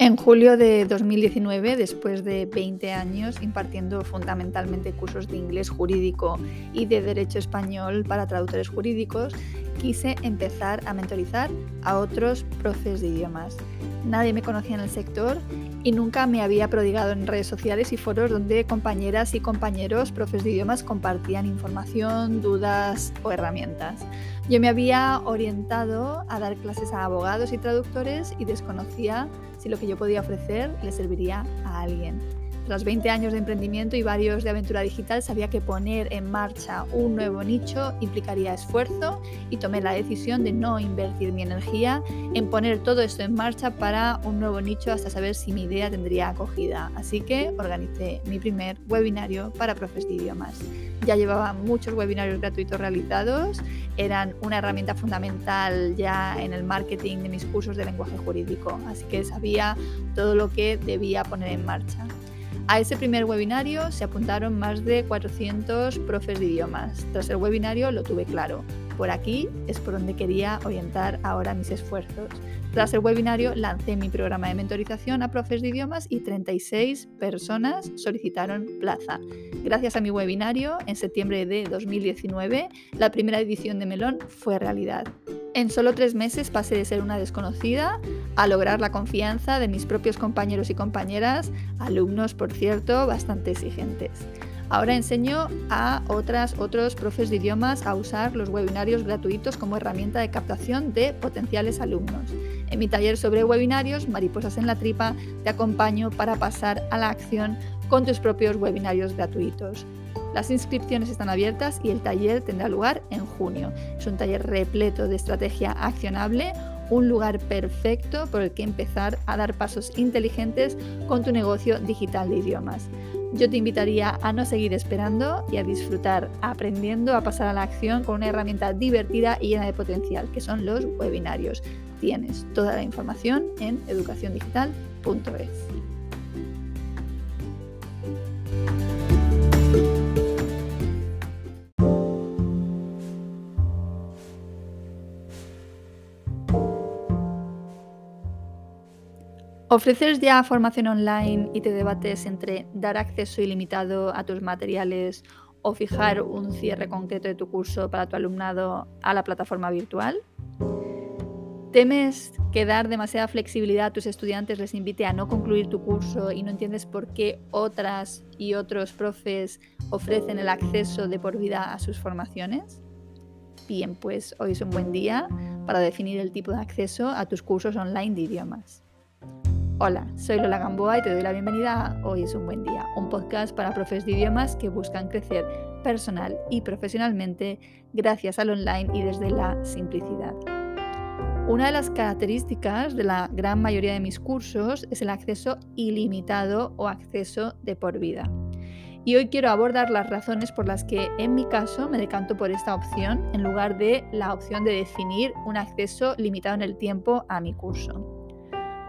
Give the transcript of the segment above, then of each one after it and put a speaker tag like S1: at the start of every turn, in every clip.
S1: En julio de 2019, después de 20 años impartiendo fundamentalmente cursos de inglés jurídico y de derecho español para traductores jurídicos, quise empezar a mentorizar a otros profes de idiomas. Nadie me conocía en el sector y nunca me había prodigado en redes sociales y foros donde compañeras y compañeros profes de idiomas compartían información, dudas o herramientas. Yo me había orientado a dar clases a abogados y traductores y desconocía si lo que yo podía ofrecer le serviría a alguien. Tras 20 años de emprendimiento y varios de aventura digital, sabía que poner en marcha un nuevo nicho implicaría esfuerzo y tomé la decisión de no invertir mi energía en poner todo esto en marcha para un nuevo nicho hasta saber si mi idea tendría acogida. Así que organicé mi primer webinario para profes de idiomas. Ya llevaba muchos webinarios gratuitos realizados, eran una herramienta fundamental ya en el marketing de mis cursos de lenguaje jurídico, así que sabía todo lo que debía poner en marcha. A ese primer webinario se apuntaron más de 400 profes de idiomas. Tras el webinario lo tuve claro. Por aquí es por donde quería orientar ahora mis esfuerzos. Tras el webinario lancé mi programa de mentorización a profes de idiomas y 36 personas solicitaron plaza. Gracias a mi webinario, en septiembre de 2019, la primera edición de Melón fue realidad. En solo tres meses pasé de ser una desconocida a lograr la confianza de mis propios compañeros y compañeras, alumnos, por cierto, bastante exigentes. Ahora enseño a otros profes de idiomas a usar los webinarios gratuitos como herramienta de captación de potenciales alumnos. En mi taller sobre webinarios, Mariposas en la Tripa, te acompaño para pasar a la acción con tus propios webinarios gratuitos. Las inscripciones están abiertas y el taller tendrá lugar en junio. Es un taller repleto de estrategia accionable, un lugar perfecto por el que empezar a dar pasos inteligentes con tu negocio digital de idiomas. Yo te invitaría a no seguir esperando y a disfrutar aprendiendo a pasar a la acción con una herramienta divertida y llena de potencial, que son los webinarios. Tienes toda la información en educaciondigital.es. ¿Ofreces ya formación online y te debates entre dar acceso ilimitado a tus materiales o fijar un cierre concreto de tu curso para tu alumnado a la plataforma virtual? ¿Temes que dar demasiada flexibilidad a tus estudiantes les invite a no concluir tu curso y no entiendes por qué otras y otros profes ofrecen el acceso de por vida a sus formaciones? Bien, pues hoy es un buen día para definir el tipo de acceso a tus cursos online de idiomas. Hola, soy Lola Gamboa y te doy la bienvenida a Hoy es un buen día, un podcast para profes de idiomas que buscan crecer personal y profesionalmente gracias al online y desde la simplicidad. Una de las características de la gran mayoría de mis cursos es el acceso ilimitado o acceso de por vida. Y hoy quiero abordar las razones por las que en mi caso me decanto por esta opción en lugar de la opción de definir un acceso limitado en el tiempo a mi curso.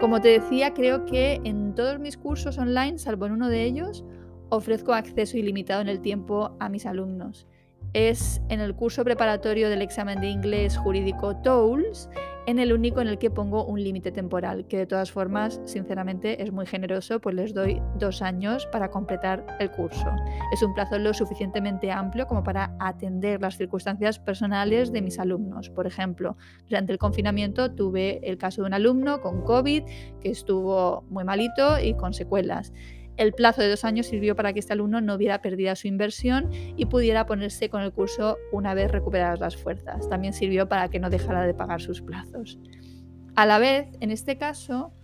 S1: Como te decía, creo que en todos mis cursos online, salvo en uno de ellos, ofrezco acceso ilimitado en el tiempo a mis alumnos. Es en el curso preparatorio del examen de inglés jurídico TOELS en el único en el que pongo un límite temporal, que de todas formas, sinceramente, es muy generoso, pues les doy dos años para completar el curso. Es un plazo lo suficientemente amplio como para atender las circunstancias personales de mis alumnos. Por ejemplo, durante el confinamiento tuve el caso de un alumno con COVID que estuvo muy malito y con secuelas. El plazo de dos años sirvió para que este alumno no hubiera perdido su inversión y pudiera ponerse con el curso una vez recuperadas las fuerzas. También sirvió para que no dejara de pagar sus plazos. A la vez, en este caso,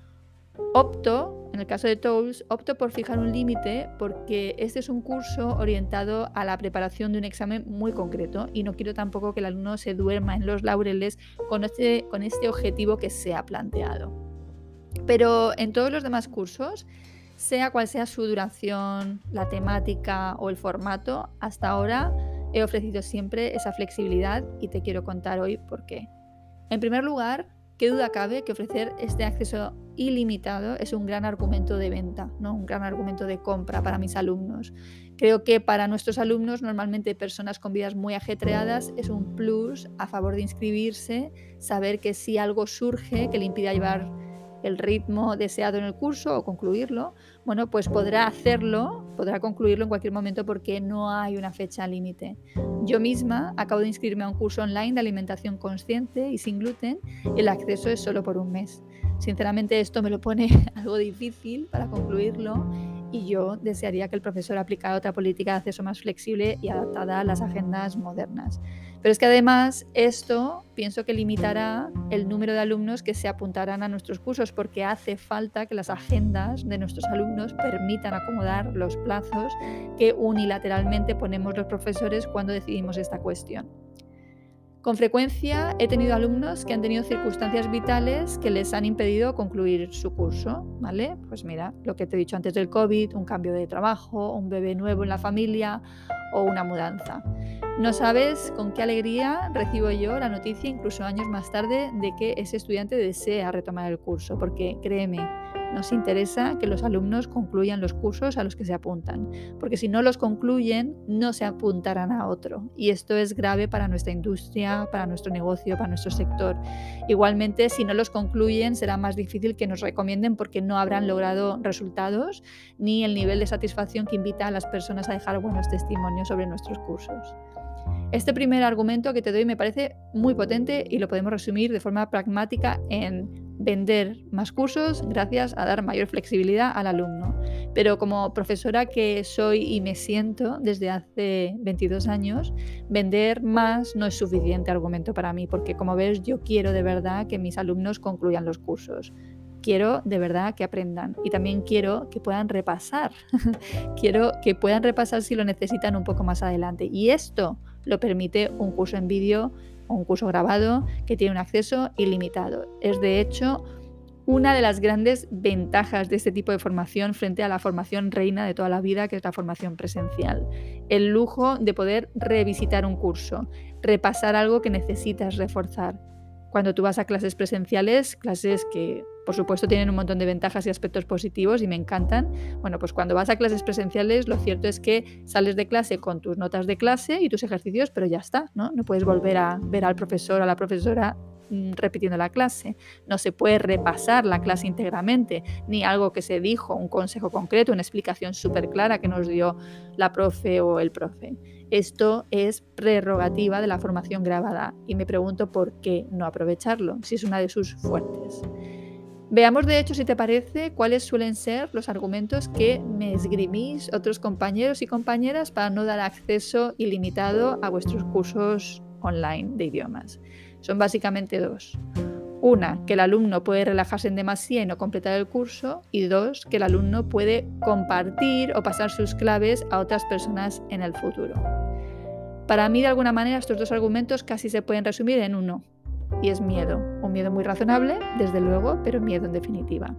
S1: Opto, en el caso de Tools, opto por fijar un límite porque este es un curso orientado a la preparación de un examen muy concreto y no quiero tampoco que el alumno se duerma en los laureles con este, con este objetivo que se ha planteado. Pero en todos los demás cursos sea cual sea su duración, la temática o el formato, hasta ahora he ofrecido siempre esa flexibilidad y te quiero contar hoy por qué. En primer lugar, qué duda cabe que ofrecer este acceso ilimitado es un gran argumento de venta, ¿no? un gran argumento de compra para mis alumnos. Creo que para nuestros alumnos, normalmente personas con vidas muy ajetreadas, es un plus a favor de inscribirse, saber que si algo surge que le impida llevar el ritmo deseado en el curso o concluirlo, bueno, pues podrá hacerlo, podrá concluirlo en cualquier momento porque no hay una fecha límite. Yo misma acabo de inscribirme a un curso online de alimentación consciente y sin gluten. El acceso es solo por un mes. Sinceramente esto me lo pone algo difícil para concluirlo y yo desearía que el profesor aplicara otra política de acceso más flexible y adaptada a las agendas modernas. Pero es que además esto pienso que limitará el número de alumnos que se apuntarán a nuestros cursos porque hace falta que las agendas de nuestros alumnos permitan acomodar los plazos que unilateralmente ponemos los profesores cuando decidimos esta cuestión. Con frecuencia he tenido alumnos que han tenido circunstancias vitales que les han impedido concluir su curso, ¿vale? Pues mira, lo que te he dicho antes del COVID, un cambio de trabajo, un bebé nuevo en la familia o una mudanza. No sabes con qué alegría recibo yo la noticia, incluso años más tarde, de que ese estudiante desea retomar el curso, porque créeme, nos interesa que los alumnos concluyan los cursos a los que se apuntan, porque si no los concluyen, no se apuntarán a otro. Y esto es grave para nuestra industria, para nuestro negocio, para nuestro sector. Igualmente, si no los concluyen, será más difícil que nos recomienden porque no habrán logrado resultados ni el nivel de satisfacción que invita a las personas a dejar buenos testimonios sobre nuestros cursos. Este primer argumento que te doy me parece muy potente y lo podemos resumir de forma pragmática en vender más cursos gracias a dar mayor flexibilidad al alumno. Pero como profesora que soy y me siento desde hace 22 años, vender más no es suficiente argumento para mí, porque como ves yo quiero de verdad que mis alumnos concluyan los cursos quiero de verdad que aprendan y también quiero que puedan repasar. quiero que puedan repasar si lo necesitan un poco más adelante. Y esto lo permite un curso en vídeo o un curso grabado que tiene un acceso ilimitado. Es de hecho una de las grandes ventajas de este tipo de formación frente a la formación reina de toda la vida, que es la formación presencial. El lujo de poder revisitar un curso, repasar algo que necesitas reforzar. Cuando tú vas a clases presenciales, clases que por supuesto tienen un montón de ventajas y aspectos positivos y me encantan. Bueno, pues cuando vas a clases presenciales, lo cierto es que sales de clase con tus notas de clase y tus ejercicios, pero ya está, ¿no? No puedes volver a ver al profesor o a la profesora mm, repitiendo la clase. No se puede repasar la clase íntegramente, ni algo que se dijo, un consejo concreto, una explicación súper clara que nos dio la profe o el profe. Esto es prerrogativa de la formación grabada y me pregunto por qué no aprovecharlo, si es una de sus fuertes. Veamos de hecho, si te parece, cuáles suelen ser los argumentos que me esgrimís otros compañeros y compañeras para no dar acceso ilimitado a vuestros cursos online de idiomas. Son básicamente dos. Una, que el alumno puede relajarse en demasía y no completar el curso. Y dos, que el alumno puede compartir o pasar sus claves a otras personas en el futuro. Para mí, de alguna manera, estos dos argumentos casi se pueden resumir en uno y es miedo. Un miedo muy razonable, desde luego, pero miedo en definitiva.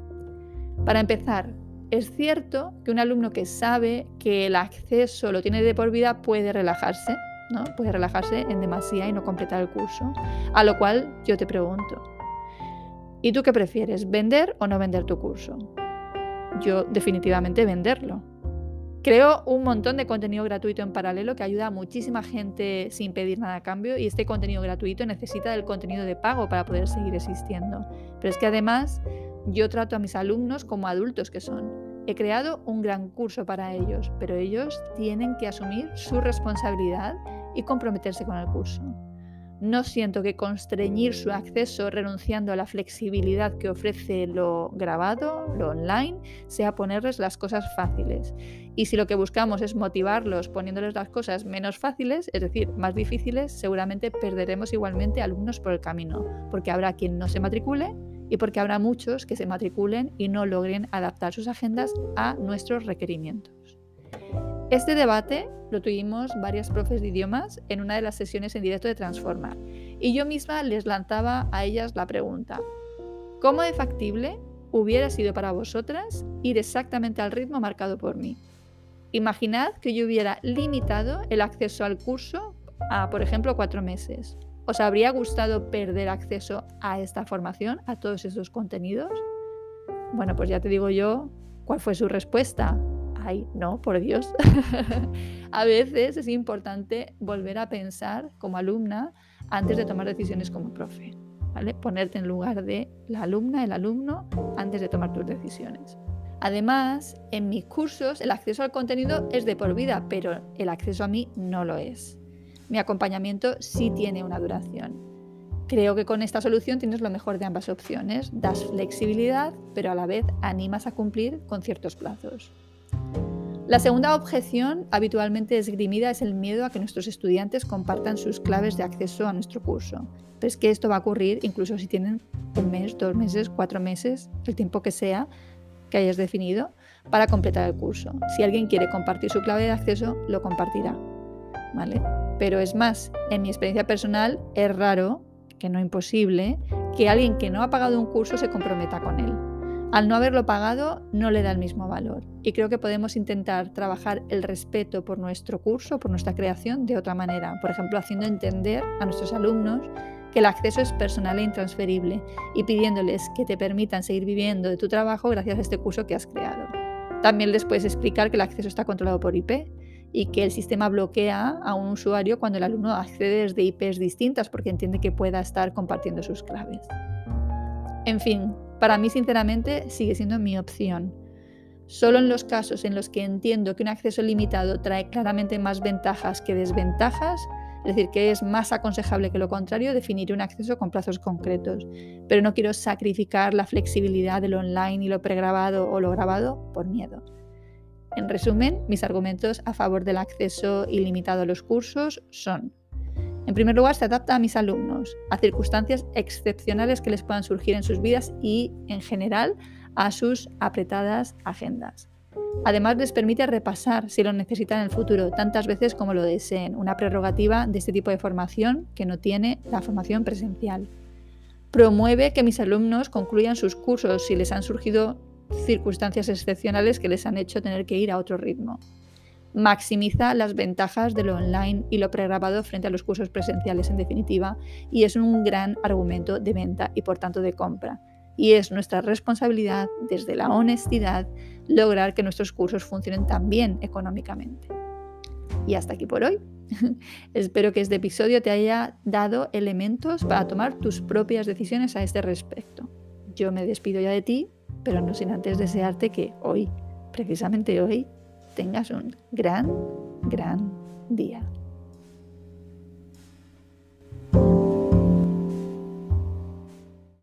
S1: Para empezar, es cierto que un alumno que sabe que el acceso lo tiene de por vida puede relajarse, ¿no? Puede relajarse en demasía y no completar el curso. A lo cual yo te pregunto, ¿y tú qué prefieres, vender o no vender tu curso? Yo definitivamente venderlo. Creo un montón de contenido gratuito en paralelo que ayuda a muchísima gente sin pedir nada a cambio y este contenido gratuito necesita del contenido de pago para poder seguir existiendo. Pero es que además yo trato a mis alumnos como adultos que son. He creado un gran curso para ellos, pero ellos tienen que asumir su responsabilidad y comprometerse con el curso. No siento que constreñir su acceso renunciando a la flexibilidad que ofrece lo grabado, lo online, sea ponerles las cosas fáciles. Y si lo que buscamos es motivarlos poniéndoles las cosas menos fáciles, es decir, más difíciles, seguramente perderemos igualmente alumnos por el camino, porque habrá quien no se matricule y porque habrá muchos que se matriculen y no logren adaptar sus agendas a nuestros requerimientos. Este debate lo tuvimos varias profes de idiomas en una de las sesiones en directo de Transformar y yo misma les lanzaba a ellas la pregunta, ¿cómo de factible hubiera sido para vosotras ir exactamente al ritmo marcado por mí? Imaginad que yo hubiera limitado el acceso al curso a, por ejemplo, cuatro meses. ¿Os habría gustado perder acceso a esta formación, a todos esos contenidos? Bueno, pues ya te digo yo cuál fue su respuesta. Ay, no, por Dios. a veces es importante volver a pensar como alumna antes de tomar decisiones como profe. ¿vale? Ponerte en lugar de la alumna, el alumno, antes de tomar tus decisiones. Además, en mis cursos el acceso al contenido es de por vida, pero el acceso a mí no lo es. Mi acompañamiento sí tiene una duración. Creo que con esta solución tienes lo mejor de ambas opciones. Das flexibilidad, pero a la vez animas a cumplir con ciertos plazos. La segunda objeción habitualmente esgrimida es el miedo a que nuestros estudiantes compartan sus claves de acceso a nuestro curso. Pero es que esto va a ocurrir incluso si tienen un mes, dos meses, cuatro meses, el tiempo que sea, que hayas definido para completar el curso. Si alguien quiere compartir su clave de acceso, lo compartirá. ¿Vale? Pero es más, en mi experiencia personal es raro, que no imposible, que alguien que no ha pagado un curso se comprometa con él. Al no haberlo pagado no le da el mismo valor y creo que podemos intentar trabajar el respeto por nuestro curso, por nuestra creación de otra manera, por ejemplo haciendo entender a nuestros alumnos que el acceso es personal e intransferible y pidiéndoles que te permitan seguir viviendo de tu trabajo gracias a este curso que has creado. También les puedes explicar que el acceso está controlado por IP y que el sistema bloquea a un usuario cuando el alumno accede desde IPs distintas porque entiende que pueda estar compartiendo sus claves. En fin, para mí sinceramente sigue siendo mi opción. Solo en los casos en los que entiendo que un acceso limitado trae claramente más ventajas que desventajas, es decir, que es más aconsejable que lo contrario definir un acceso con plazos concretos. Pero no quiero sacrificar la flexibilidad de lo online y lo pregrabado o lo grabado por miedo. En resumen, mis argumentos a favor del acceso ilimitado a los cursos son, en primer lugar, se adapta a mis alumnos, a circunstancias excepcionales que les puedan surgir en sus vidas y, en general, a sus apretadas agendas. Además, les permite repasar, si lo necesitan en el futuro, tantas veces como lo deseen, una prerrogativa de este tipo de formación que no tiene la formación presencial. Promueve que mis alumnos concluyan sus cursos si les han surgido circunstancias excepcionales que les han hecho tener que ir a otro ritmo. Maximiza las ventajas de lo online y lo pregrabado frente a los cursos presenciales en definitiva y es un gran argumento de venta y por tanto de compra y es nuestra responsabilidad desde la honestidad lograr que nuestros cursos funcionen también económicamente. Y hasta aquí por hoy. Espero que este episodio te haya dado elementos para tomar tus propias decisiones a este respecto. Yo me despido ya de ti, pero no sin antes desearte que hoy, precisamente hoy, tengas un gran, gran día.